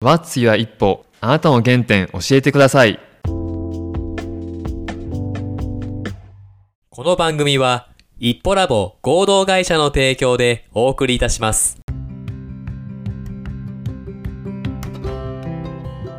What's your 一歩あなたの原点教えてください。この番組は、一歩ラボ合同会社の提供でお送りいたします。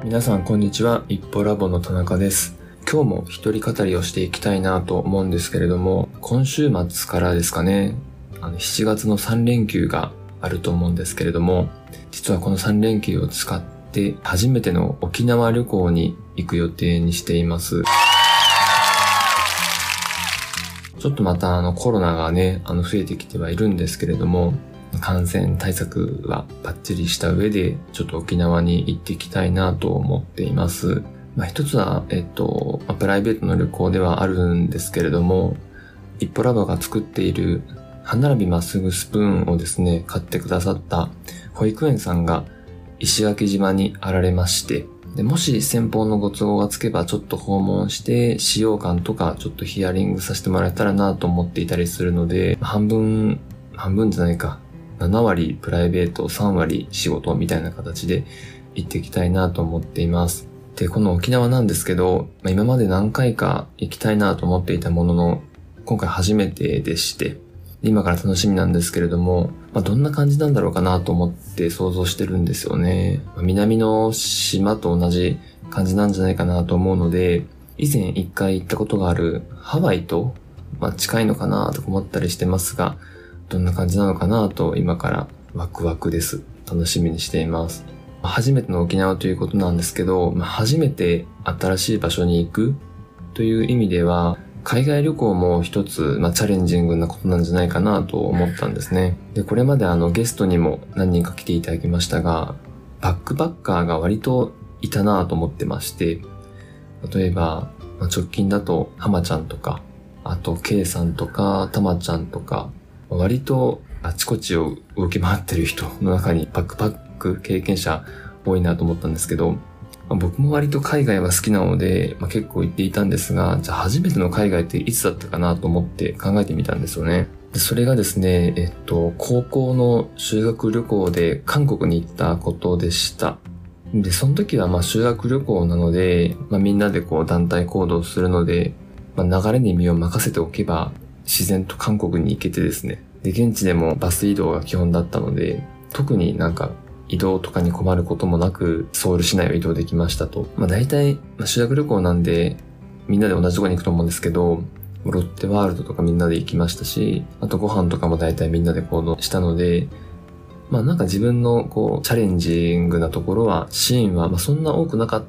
皆さんこんにちは一歩ラボの田中です今日も一人語りをしていきたいなと思うんですけれども今週末からですかねあの7月の3連休があると思うんですけれども実はこの3連休を使って初めての沖縄旅行に行く予定にしていますちょっとまたあのコロナがね、あの増えてきてはいるんですけれども、感染対策はバッチリした上で、ちょっと沖縄に行っていきたいなと思っています。まあ一つは、えっと、まプライベートの旅行ではあるんですけれども、一歩ラボが作っている歯並びまっすぐスプーンをですね、買ってくださった保育園さんが石垣島にあられまして、でもし先方のご都合がつけばちょっと訪問して使用感とかちょっとヒアリングさせてもらえたらなと思っていたりするので、半分、半分じゃないか、7割プライベート、3割仕事みたいな形で行っていきたいなと思っています。で、この沖縄なんですけど、ま、今まで何回か行きたいなと思っていたものの、今回初めてでして、今から楽しみなんですけれども、まあ、どんな感じなんだろうかなと思って想像してるんですよね。まあ南の島と同じ感じなんじゃないかなと思うので、以前一回行ったことがあるハワイと、まあ、近いのかなと思ったりしてますが、どんな感じなのかなと今からワクワクです。楽しみにしています。初めての沖縄ということなんですけど、まあ、初めて新しい場所に行くという意味では、海外旅行も一つ、まあ、チャレンジングなことなんじゃないかなと思ったんですね。で、これまであのゲストにも何人か来ていただきましたが、バックパッカーが割といたなと思ってまして、例えば、まあ直近だと浜ちゃんとか、あと K さんとか、たまちゃんとか、割とあちこちを動き回ってる人の中にバックパック経験者多いなと思ったんですけど、まあ僕も割と海外は好きなので、まあ、結構行っていたんですが、じゃあ初めての海外っていつだったかなと思って考えてみたんですよね。でそれがですね、えっと、高校の修学旅行で韓国に行ったことでした。で、その時はまあ修学旅行なので、まあみんなでこう団体行動するので、まあ流れに身を任せておけば自然と韓国に行けてですね。で、現地でもバス移動が基本だったので、特になんか移動とかに困ることもなく、ソウル市内を移動できましたと。まあ大体、まあ、修学旅行なんで、みんなで同じとこに行くと思うんですけど、ロッテワールドとかみんなで行きましたし、あとご飯とかも大体みんなで行動したので、まあなんか自分のこう、チャレンジングなところは、シーンはまあそんな多くなかっ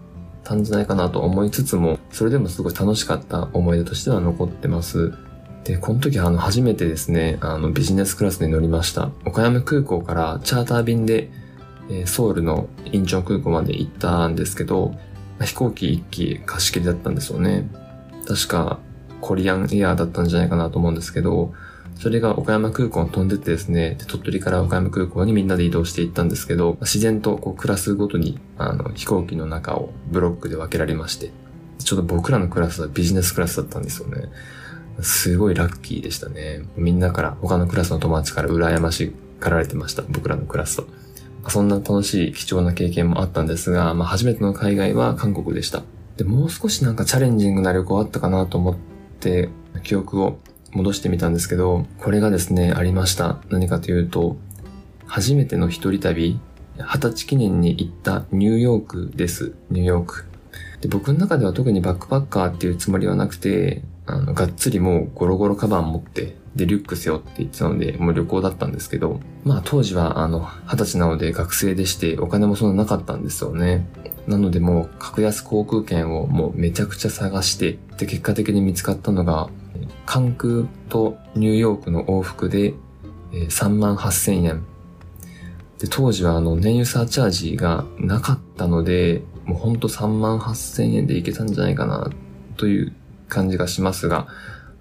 たんじゃないかなと思いつつも、それでもすごい楽しかった思い出としては残ってます。で、この時あの初めてですね、あのビジネスクラスに乗りました。岡山空港からチャーター便で、えソウルのインチョン空港まで行ったんですけど、飛行機1機貸し切りだったんですよね。確かコリアンエアーだったんじゃないかなと思うんですけど、それが岡山空港に飛んでってですね、鳥取から岡山空港にみんなで移動していったんですけど、自然とこうクラスごとにあの飛行機の中をブロックで分けられまして、ちょっと僕らのクラスはビジネスクラスだったんですよね。すごいラッキーでしたね。みんなから、他のクラスの友達から羨ましがられてました。僕らのクラスと。そんな楽しい貴重な経験もあったんですが、まあ初めての海外は韓国でした。で、もう少しなんかチャレンジングな旅行あったかなと思って、記憶を戻してみたんですけど、これがですね、ありました。何かというと、初めての一人旅、二十歳記念に行ったニューヨークです。ニューヨーク。で、僕の中では特にバックパッカーっていうつもりはなくて、あの、がっつりもうゴロゴロカバン持って、で、リュック背負って行ってたので、もう旅行だったんですけど、まあ当時はあの、二十歳なので学生でして、お金もそんななかったんですよね。なのでもう、格安航空券をもうめちゃくちゃ探して、で、結果的に見つかったのが、関空とニューヨークの往復で、え3万8000円。で、当時はあの、燃油サーチャージがなかったので、もうほんと3万8000円で行けたんじゃないかな、という感じがしますが、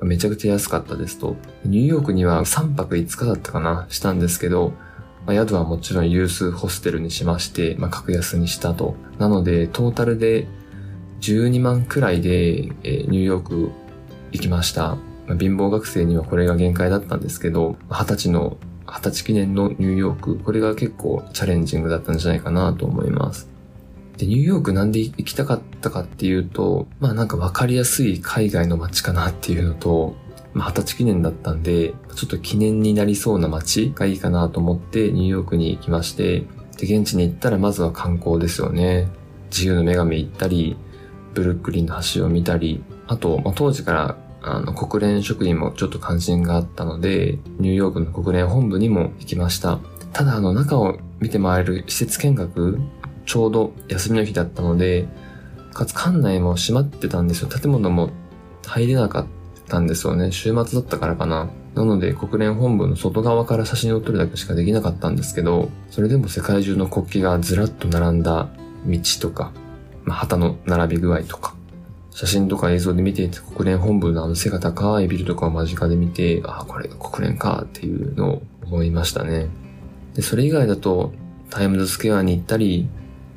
めちゃくちゃ安かったですと。ニューヨークには3泊5日だったかな、したんですけど、まあ、宿はもちろん有数ホステルにしまして、まあ、格安にしたと。なので、トータルで12万くらいで、えニューヨーク行きました。まあ貧乏学生にはこれが限界だったんですけど、二十歳の、二十歳記念のニューヨーク、これが結構チャレンジングだったんじゃないかなと思います。で、ニューヨークなんで行きたかったかっていうと、まあなんかわかりやすい海外の街かなっていうのと、まあ二十歳記念だったんで、ちょっと記念になりそうな街がいいかなと思ってニューヨークに行きまして、で、現地に行ったらまずは観光ですよね。自由の女神行ったり、ブルックリンの橋を見たり、あと、まあ、当時からあの、国連職員もちょっと関心があったので、ニューヨークの国連本部にも行きました。ただ、あの、中を見て回る施設見学、ちょうど休みの日だったので、かつ館内も閉まってたんですよ。建物も入れなかったんですよね。週末だったからかな。なので国連本部の外側から写真を撮るだけしかできなかったんですけど、それでも世界中の国旗がずらっと並んだ道とか、まあ、旗の並び具合とか、写真とか映像で見ていて国連本部のあの背が高いビルとかを間近で見て、ああ、これが国連かっていうのを思いましたね。で、それ以外だとタイムズスクエアに行ったり、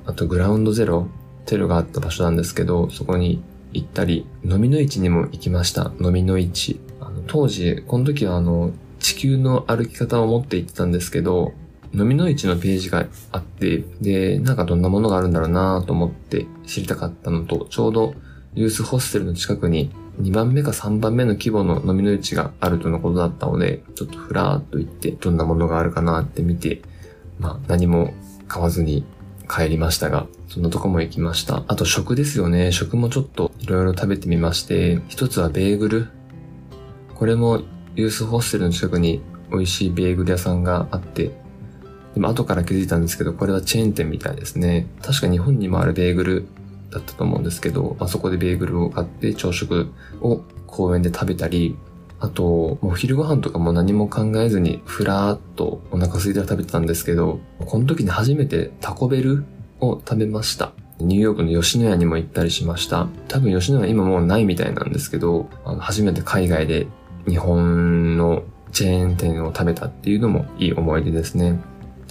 あとグラウンドゼロ、テロがあった場所なんですけど、そこに行ったり、飲みの市にも行きました。飲みの市。あの当時、この時はあの、地球の歩き方を持って行ってたんですけど、飲みの市のページがあって、で、なんかどんなものがあるんだろうなと思って知りたかったのと、ちょうどユースホステルの近くに2番目か3番目の規模の飲みの市があるとのことだったので、ちょっとふらーっと行ってどんなものがあるかなって見て、まあ何も買わずに帰りましたが、そんなとこも行きました。あと食ですよね。食もちょっといろいろ食べてみまして、一つはベーグル。これもユースホステルの近くに美味しいベーグル屋さんがあって、でも後から気づいたんですけど、これはチェーン店みたいですね。確か日本にもあるベーグルだったと思うんですけど、まあ、そこでベーグルを買って朝食を公園で食べたり、あと、もう昼ご飯とかも何も考えずに、ふらーっとお腹空いたら食べてたんですけど、この時に初めてタコベルを食べました。ニューヨークの吉野家にも行ったりしました。多分吉野家今もうないみたいなんですけど、あの初めて海外で日本のチェーン店を食べたっていうのもいい思い出ですね。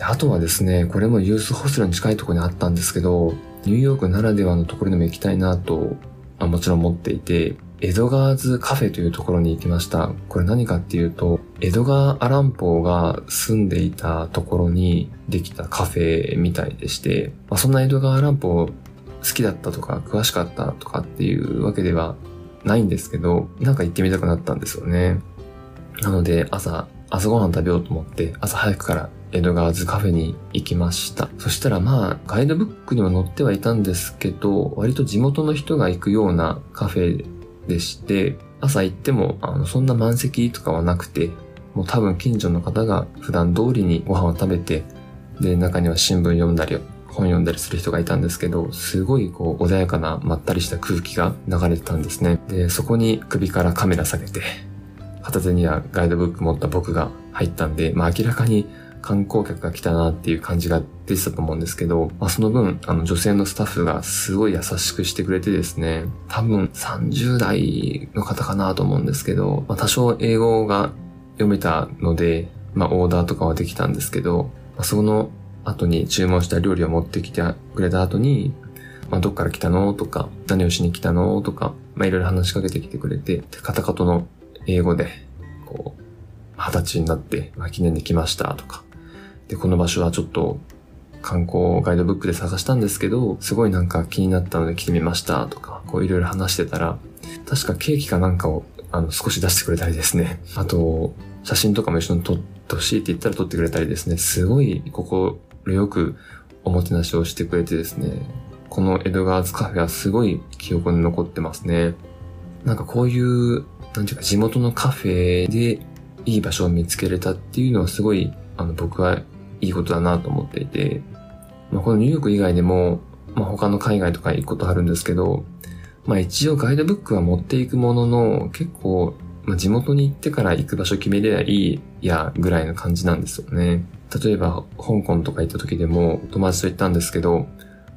あとはですね、これもユースホステルに近いところにあったんですけど、ニューヨークならではのところにも行きたいなと、あもちろん思っていて、エドガーズカフェというところに行きました。これ何かっていうと、エドガー・アランポーが住んでいたところにできたカフェみたいでして、まあ、そんなエドガー・アランポー好きだったとか詳しかったとかっていうわけではないんですけど、なんか行ってみたくなったんですよね。なので朝、朝ごはん食べようと思って朝早くからエドガーズカフェに行きました。そしたらまあ、ガイドブックにも載ってはいたんですけど、割と地元の人が行くようなカフェでして、朝行っても、あの、そんな満席とかはなくて、もう多分近所の方が普段通りにご飯を食べて、で、中には新聞読んだり、本読んだりする人がいたんですけど、すごいこう穏やかなまったりした空気が流れてたんですね。で、そこに首からカメラ下げて、片手にはガイドブック持った僕が入ったんで、まあ明らかに観光客が来たなっていう感じが出てたと思うんですけど、まあ、その分、あの女性のスタッフがすごい優しくしてくれてですね、多分30代の方かなと思うんですけど、まあ、多少英語が読めたので、まあ、オーダーとかはできたんですけど、まあ、その後に注文した料理を持ってきてくれた後に、まあ、どっから来たのとか、何をしに来たのとか、まあ、いろいろ話しかけてきてくれて、カタカトの英語で、こう、二十歳になって、まあ、記念で来ましたとか、で、この場所はちょっと観光ガイドブックで探したんですけど、すごいなんか気になったので来てみましたとか、こういろいろ話してたら、確かケーキかなんかをあの少し出してくれたりですね。あと、写真とかも一緒に撮ってほしいって言ったら撮ってくれたりですね。すごい心よくおもてなしをしてくれてですね。このエドガーズカフェはすごい記憶に残ってますね。なんかこういう、なんていうか地元のカフェでいい場所を見つけれたっていうのはすごい、あの僕はいいことだなと思っていて、まあ、このニューヨーク以外でも、まあ、他の海外とか行くことあるんですけど、まあ一応ガイドブックは持っていくものの、結構、まあ、地元に行ってから行く場所決めればいいやぐらいの感じなんですよね。例えば、香港とか行った時でも友達と行ったんですけど、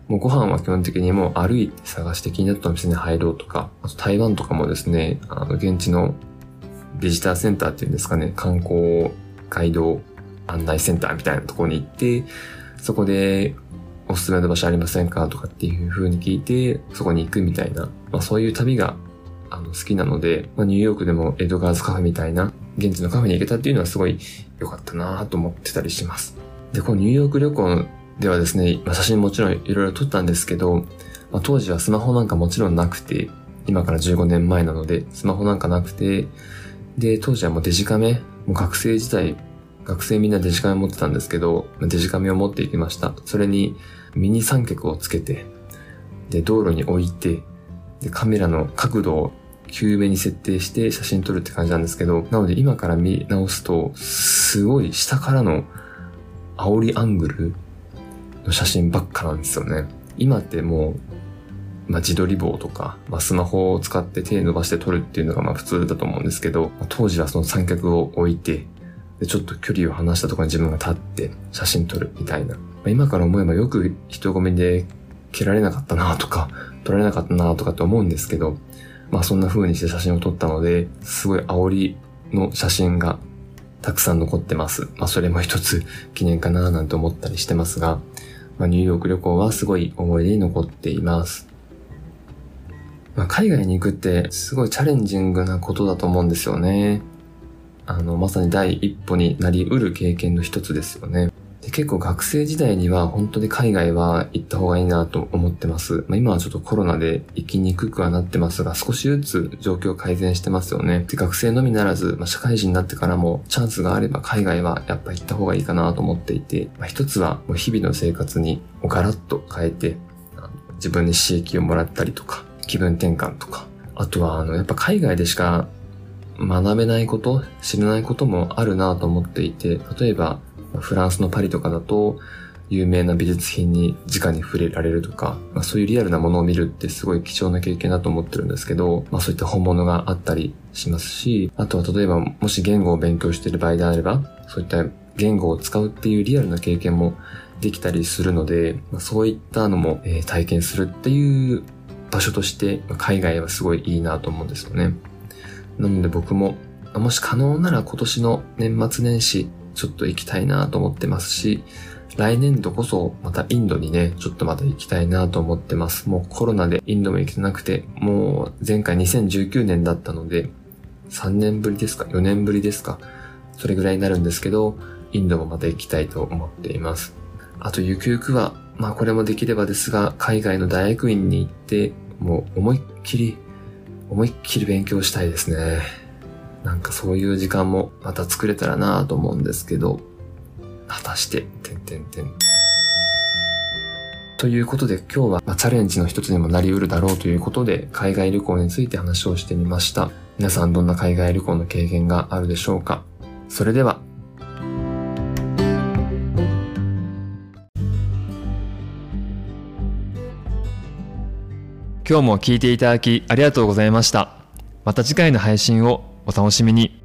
もうご飯は基本的にもう歩いて探して気になったお店に入ろうとか、あと台湾とかもですね、あの現地のビジターセンターっていうんですかね、観光ガイド案内センターみたいなところに行って、そこでおすすめの場所ありませんか？とかっていう風に聞いて、そこに行くみたいな、まあそういう旅があの好きなので、まあ、ニューヨークでもエドガーズカフェみたいな、現地のカフェに行けたっていうのはすごい良かったなと思ってたりします。で、このニューヨーク旅行ではですね、まあ、写真もちろんいろいろ撮ったんですけど、まあ、当時はスマホなんかもちろんなくて、今から15年前なので、スマホなんかなくて、で、当時はもうデジカメ、もう学生時代、学生みんなデジカメ持ってたんですけど、デジカメを持っていきました。それにミニ三脚をつけて、で、道路に置いて、で、カメラの角度を急めに設定して写真撮るって感じなんですけど、なので今から見直すと、すごい下からの煽りアングルの写真ばっかなんですよね。今ってもう、まあ、自撮り棒とか、まあ、スマホを使って手伸ばして撮るっていうのがまあ普通だと思うんですけど、当時はその三脚を置いて、で、ちょっと距離を離したところに自分が立って写真撮るみたいな。まあ、今から思えばよく人混みで切られなかったなとか、撮られなかったなとかって思うんですけど、まあそんな風にして写真を撮ったので、すごい煽りの写真がたくさん残ってます。まあそれも一つ 記念かななんて思ったりしてますが、まあニューヨーク旅行はすごい思い出に残っています。まあ海外に行くってすごいチャレンジングなことだと思うんですよね。あの、まさに第一歩になり得る経験の一つですよね。で結構学生時代には本当に海外は行った方がいいなと思ってます。まあ、今はちょっとコロナで行きにくくはなってますが、少しずつ状況改善してますよね。で学生のみならず、まあ、社会人になってからもチャンスがあれば海外はやっぱ行った方がいいかなと思っていて、まあ、一つはもう日々の生活にガラッと変えて、自分に刺激をもらったりとか、気分転換とか、あとはあの、やっぱ海外でしか学べないこと、知らないこともあるなと思っていて、例えばフランスのパリとかだと、有名な美術品に直に触れられるとか、まあ、そういうリアルなものを見るってすごい貴重な経験だと思ってるんですけど、まあそういった本物があったりしますし、あとは例えばもし言語を勉強している場合であれば、そういった言語を使うっていうリアルな経験もできたりするので、まあ、そういったのも、え、体験するっていう場所として、ま、海外はすごいいいなと思うんですよね。なので僕も、もし可能なら今年の年末年始、ちょっと行きたいなと思ってますし、来年度こそまたインドにね、ちょっとまた行きたいなと思ってます。もうコロナでインドも行けてなくて、もう前回2019年だったので、3年ぶりですか ?4 年ぶりですか？それぐらいになるんですけど、インドもまた行きたいと思っています。あとゆくゆくは、まあこれもできればですが、海外の大学院に行って、もう思いっきり、思いっきり勉強したいですね。なんかそういう時間もまた作れたらなと思うんですけど、果たして、てんてんてん。ということで今日は、まチャレンジの一つにもなり得るだろうということで海外旅行について話をしてみました。皆さんどんな海外旅行の経験があるでしょうか？それでは。今日も聞いていただきありがとうございました。また次回の配信をお楽しみに。